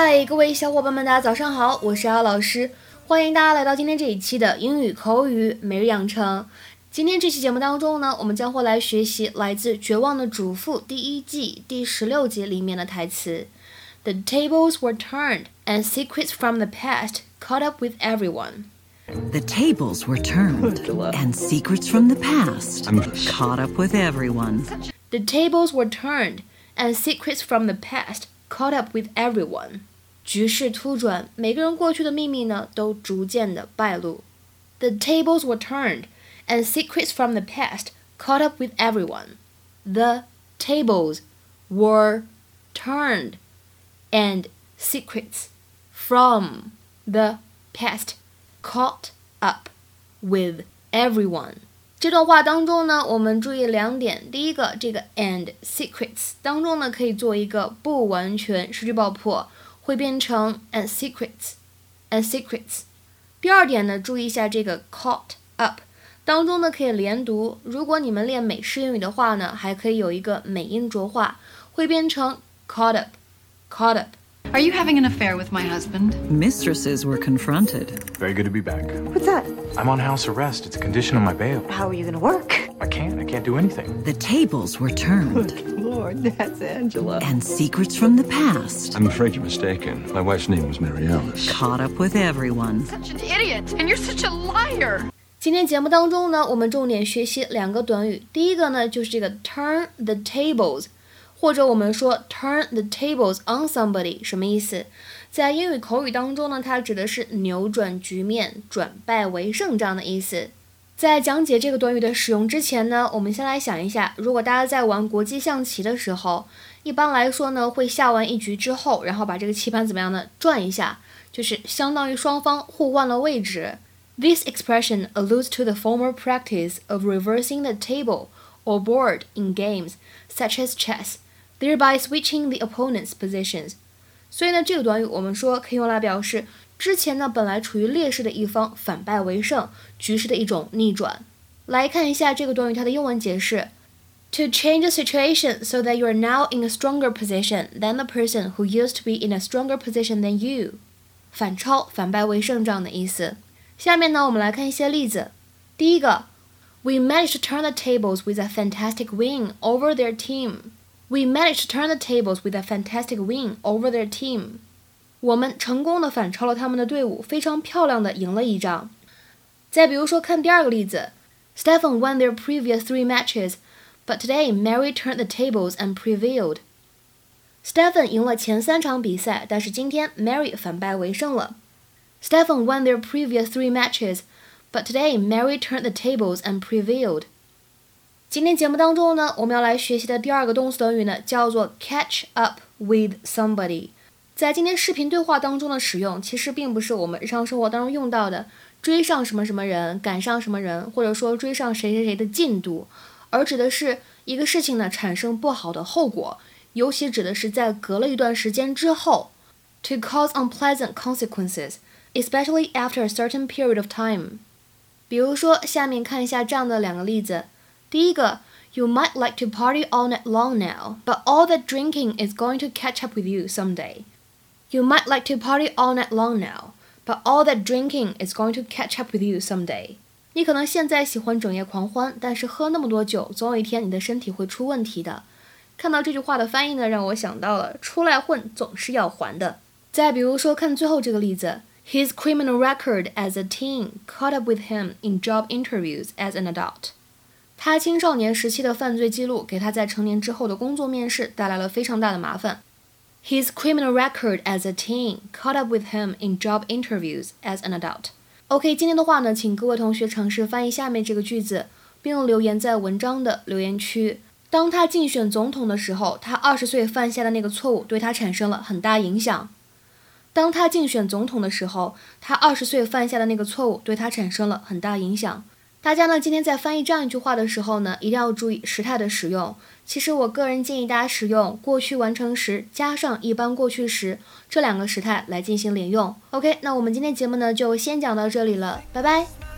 嗨，各位小伙伴们，大家早上好，我是阿老师，欢迎大家来到今天这一期的英语口语每日养成。今天这期节目当中呢，我们将会来学习来自《绝望的主妇》第一季第十六集里面的台词。The tables were turned, and secrets from the past caught up with everyone. The tables were turned, and secrets from the past caught up with everyone. The tables were turned, and secrets from the past caught up with everyone. 局势突转，每个人过去的秘密呢，都逐渐的败露。The tables were turned, and secrets from the past caught up with everyone. The tables were turned, and secrets from the past caught up with everyone。这段话当中呢，我们注意两点。第一个，这个 and secrets 当中呢，可以做一个不完全失去爆破， 会变成 and secrets，and secrets。第二点呢，注意一下这个 caught up 当中呢，可以连读。如果你们练美式英语的话呢，还可以有一个美音浊化，会变成 caught up，caught up。Are you having an affair with my husband? Mistresses were confronted. Very good to be back. What's that? I'm on house arrest. It's a condition of my bail. How are you going to work? I can't. I can't do anything. The tables were turned, Lord, that's Angela. and secrets from the past I'm afraid you're mistaken. My wife's name was Mary Alice. caught up with everyone. Such an idiot, and you're such a liar. 今天节目当中呢，我们重点学习两个短语。第一个呢，就是这个 turn the tables， 或者我们说 turn the tables on somebody，什么意思？在英语口语当中呢，它指的是扭转局面、转败为胜这样的意思。在讲解这个短语的使用之前呢，我们先来想一下，如果大家在玩国际象棋的时候，一般来说呢，会下完一局之后，然后把这个棋盘怎么样呢？转一下，就是相当于双方互换了位置。This expression alludes to the former practice of reversing the table or board in games such as chess, thereby switching the opponent's positions. 所以呢，这个短语我们说可以用来表示之前呢本来处于劣势的一方反败为胜，局势的一种逆转。来看一下这个短语它的英文解释：To change the situation so that you are now in a stronger position than the person who used to be in a stronger position than you，反超、反败为胜这样的意思。下面呢，我们来看一些例子。第一个，We managed to turn the tables with a fantastic win over their team. We managed to turn the tables with a fantastic win over their team. 我们成功的反超了他们的队伍，非常漂亮的赢了一仗。再比如说，看第二个例子，Stefan won their previous three matches, but today Mary turned the tables and prevailed. Stefan 赢了前三场比赛，但是今天 Mary 反败为胜了。Stefan won their previous three matches, but today Mary turned the tables and prevailed. 今天节目当中呢，我们要来学习的第二个动词短语呢，叫做 catch up with somebody。在今天视频对话当中的使用，其实并不是我们日常生活当中用到的追上什么什么人、赶上什么人，或者说追上谁谁谁的进度，而指的是一个事情呢产生不好的后果，尤其指的是在隔了一段时间之后，to cause unpleasant consequences。especially after a certain period of time。比如说，下面看一下这样的两个例子。第一个，You might like to party all night long now, but all that drinking is going to catch up with you someday. You might like to party all night long now, but all that drinking is going to catch up with you someday. 你可能现在喜欢整夜狂欢，但是喝那么多酒，总有一天你的身体会出问题的。看到这句话的翻译呢，让我想到了出来混总是要还的。再比如说，看最后这个例子。His criminal record as a teen caught up with him in job interviews as an adult. 他青少年时期的犯罪记录给他在成年之后的工作面试带来了非常大的麻烦。His criminal record as a teen caught up with him in job interviews as an adult. OK，今天的话呢，请各位同学尝试翻译下面这个句子，并留言在文章的留言区。当他竞选总统的时候，他二十岁犯下的那个错误对他产生了很大影响。当他竞选总统的时候，他二十岁犯下的那个错误对他产生了很大影响。大家呢，今天在翻译这样一句话的时候呢，一定要注意时态的使用。其实我个人建议大家使用过去完成时加上一般过去时这两个时态来进行连用。OK，那我们今天节目呢就先讲到这里了，拜拜。